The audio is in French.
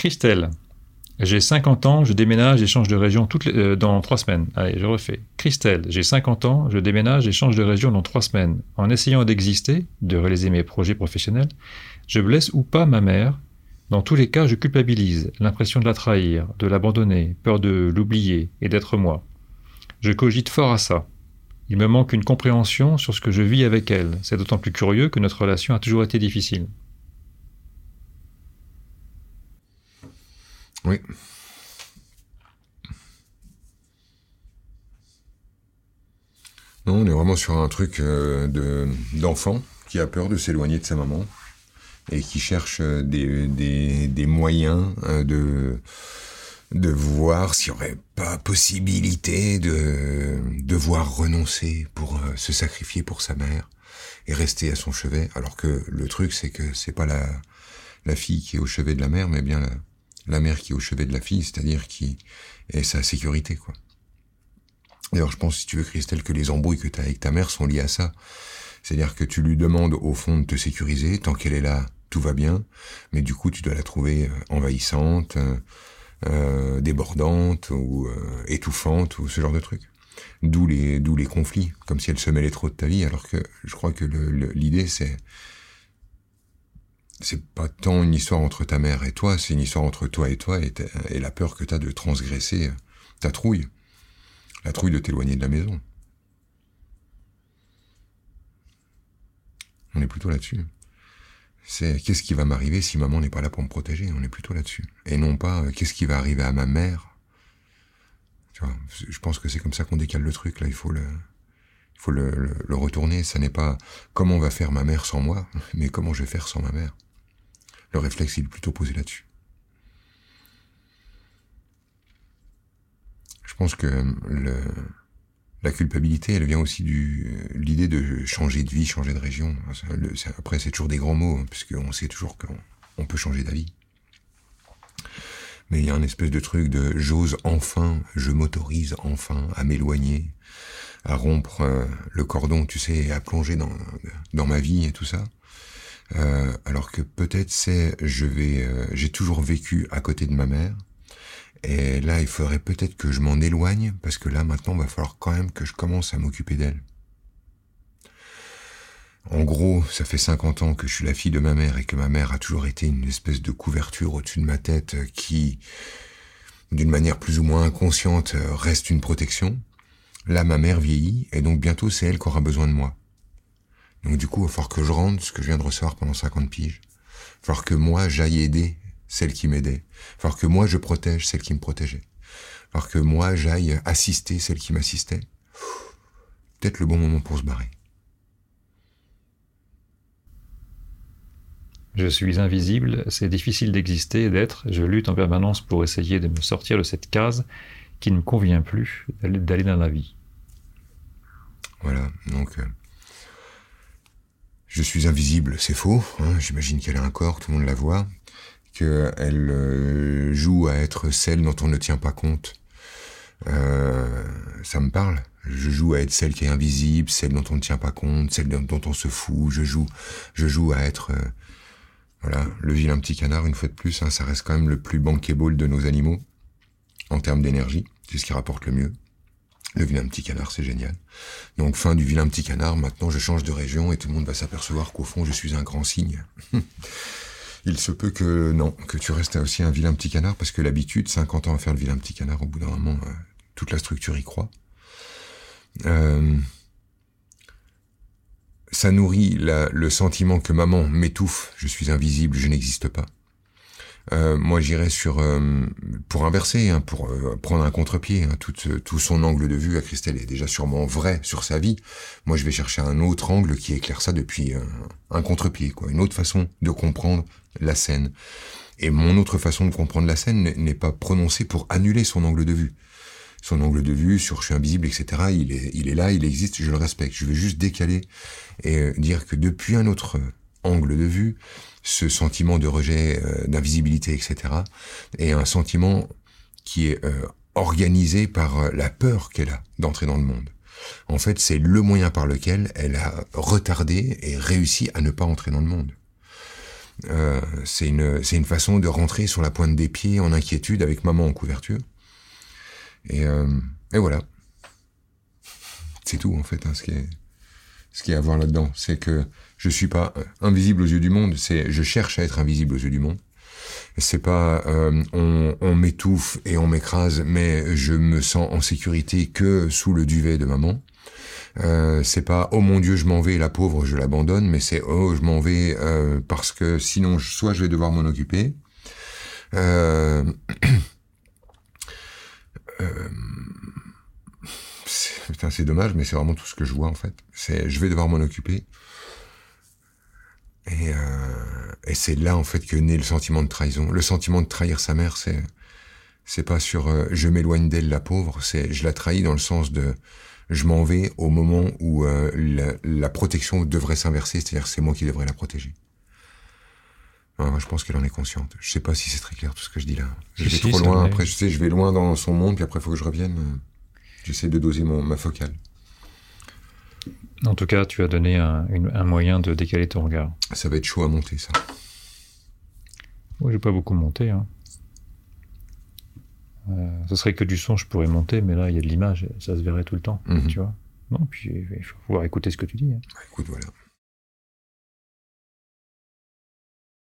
Christelle, j'ai 50 ans, je déménage et change de région toutes euh, dans trois semaines. Allez, je refais. Christelle, j'ai 50 ans, je déménage et change de région dans trois semaines. En essayant d'exister, de réaliser mes projets professionnels, je blesse ou pas ma mère. Dans tous les cas, je culpabilise, l'impression de la trahir, de l'abandonner, peur de l'oublier et d'être moi. Je cogite fort à ça. Il me manque une compréhension sur ce que je vis avec elle. C'est d'autant plus curieux que notre relation a toujours été difficile. Oui. Non, on est vraiment sur un truc euh, de d'enfant qui a peur de s'éloigner de sa maman et qui cherche euh, des, des, des moyens euh, de de voir s'il n'y aurait pas possibilité de devoir renoncer pour se sacrifier pour sa mère et rester à son chevet alors que le truc c'est que c'est pas la la fille qui est au chevet de la mère mais bien la, la mère qui est au chevet de la fille, c'est-à-dire qui est sa sécurité, quoi. D'ailleurs, je pense, si tu veux, Christelle, que les embrouilles que tu as avec ta mère sont liées à ça. C'est-à-dire que tu lui demandes, au fond, de te sécuriser. Tant qu'elle est là, tout va bien. Mais du coup, tu dois la trouver euh, envahissante, euh, euh, débordante ou étouffante ou ce genre de truc. D'où les, d'où les conflits, comme si elle se mêlait trop de ta vie, alors que je crois que l'idée, c'est c'est pas tant une histoire entre ta mère et toi, c'est une histoire entre toi et toi et, la peur que tu as de transgresser euh, ta trouille. La trouille de t'éloigner de la maison. On est plutôt là-dessus. C'est qu'est-ce qui va m'arriver si maman n'est pas là pour me protéger? On est plutôt là-dessus. Et non pas euh, qu'est-ce qui va arriver à ma mère? Tu vois, je pense que c'est comme ça qu'on décale le truc. Là, il faut le, il faut le, le retourner. Ça n'est pas comment va faire ma mère sans moi, mais comment je vais faire sans ma mère? Le réflexe est plutôt posé là-dessus. Je pense que la culpabilité, elle vient aussi du l'idée de changer de vie, changer de région. après, c'est toujours des grands mots, hein, puisqu'on sait toujours qu'on peut changer d'avis. Mais il y a un espèce de truc de j'ose enfin, je m'autorise enfin à m'éloigner, à rompre euh, le cordon, tu sais, à plonger dans ma vie et tout ça. Euh, alors que peut-être c'est je vais euh, j'ai toujours vécu à côté de ma mère et là il faudrait peut-être que je m'en éloigne parce que là maintenant il va falloir quand même que je commence à m'occuper d'elle. En gros, ça fait 50 ans que je suis la fille de ma mère et que ma mère a toujours été une espèce de couverture au-dessus de ma tête qui, d'une manière plus ou moins inconsciente, reste une protection. Là, ma mère vieillit et donc bientôt c'est elle qui aura besoin de moi. Donc du coup, il va falloir que je rende ce que je viens de recevoir pendant 50 piges. Il va falloir que moi, j'aille aider celle qui m'aidait. Il va falloir que moi, je protège celle qui me protégeait. Il va falloir que moi, j'aille assister celle qui m'assistait. Peut-être le bon moment pour se barrer. Je suis invisible, c'est difficile d'exister et d'être, je lutte en permanence pour essayer de me sortir de cette case qui ne me convient plus d'aller dans la vie. Voilà, donc euh, je suis invisible, c'est faux. Hein, J'imagine qu'elle a un corps, tout le monde la voit. Qu'elle euh, joue à être celle dont on ne tient pas compte. Euh, ça me parle. Je joue à être celle qui est invisible, celle dont on ne tient pas compte, celle dont on se fout. Je joue, je joue à être, euh, voilà, le vilain petit canard une fois de plus. Hein, ça reste quand même le plus bankable de nos animaux en termes d'énergie. C'est ce qui rapporte le mieux. Le vilain petit canard, c'est génial. Donc fin du vilain petit canard, maintenant je change de région et tout le monde va s'apercevoir qu'au fond je suis un grand cygne. Il se peut que non, que tu restes aussi un vilain petit canard parce que l'habitude, 50 ans à faire le vilain petit canard, au bout d'un moment, euh, toute la structure y croit. Euh, ça nourrit le sentiment que maman m'étouffe, je suis invisible, je n'existe pas. Euh, moi, j'irais sur euh, pour inverser, hein, pour euh, prendre un contre-pied. Hein, tout, tout son angle de vue à Christelle est déjà sûrement vrai sur sa vie. Moi, je vais chercher un autre angle qui éclaire ça depuis un contre-pied, quoi, une autre façon de comprendre la scène. Et mon autre façon de comprendre la scène n'est pas prononcée pour annuler son angle de vue. Son angle de vue sur je suis invisible, etc. Il est, il est là, il existe, je le respecte. Je vais juste décaler et dire que depuis un autre angle de vue, ce sentiment de rejet, euh, d'invisibilité, etc. Et un sentiment qui est euh, organisé par euh, la peur qu'elle a d'entrer dans le monde. En fait, c'est le moyen par lequel elle a retardé et réussi à ne pas entrer dans le monde. Euh, c'est une, une façon de rentrer sur la pointe des pieds en inquiétude avec maman en couverture. Et, euh, et voilà. C'est tout en fait. Hein, ce qui est, ce qui est à voir là-dedans, c'est que je suis pas invisible aux yeux du monde. C'est, je cherche à être invisible aux yeux du monde. C'est pas euh, on, on m'étouffe et on m'écrase, mais je me sens en sécurité que sous le duvet de maman. Euh, c'est pas oh mon Dieu je m'en vais la pauvre je l'abandonne mais c'est oh je m'en vais euh, parce que sinon soit je vais devoir m'en occuper euh, c'est dommage mais c'est vraiment tout ce que je vois en fait c'est je vais devoir m'en occuper et, euh, et c'est là en fait que naît le sentiment de trahison le sentiment de trahir sa mère c'est c'est pas sur euh, je m'éloigne d'elle la pauvre c'est je la trahis dans le sens de je m'en vais au moment où euh, la, la, protection devrait s'inverser, c'est-à-dire c'est moi qui devrais la protéger. je pense qu'elle en est consciente. Je sais pas si c'est très clair tout ce que je dis là. Je vais trop loin. Après, je sais, je vais loin dans son monde, puis après, il faut que je revienne. J'essaie de doser mon, ma focale. En tout cas, tu as donné un, un, moyen de décaler ton regard. Ça va être chaud à monter, ça. Oui, j'ai pas beaucoup monté. Hein. Euh, ce serait que du son, je pourrais monter, mais là, il y a de l'image, ça se verrait tout le temps, mhm. tu vois. Non, puis il faut pouvoir écouter ce que tu dis. Hein. Bah, écoute, voilà.